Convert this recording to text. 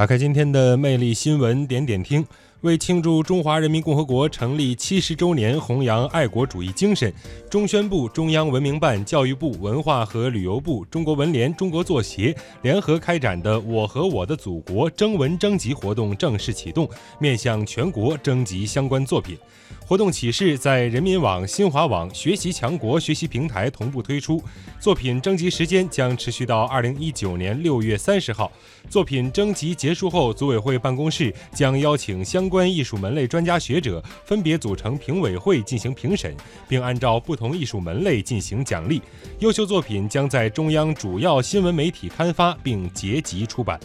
打开今天的魅力新闻点点听。为庆祝中华人民共和国成立七十周年，弘扬爱国主义精神，中宣部、中央文明办、教育部、文化和旅游部、中国文联、中国作协联合开展的“我和我的祖国”征文征集活动正式启动，面向全国征集相关作品。活动启事在人民网、新华网、学习强国学习平台同步推出。作品征集时间将持续到二零一九年六月三十号。作品征集结束后，组委会办公室将邀请相关艺术门类专家学者分别组成评委会进行评审，并按照不同艺术门类进行奖励。优秀作品将在中央主要新闻媒体刊发并结集出版。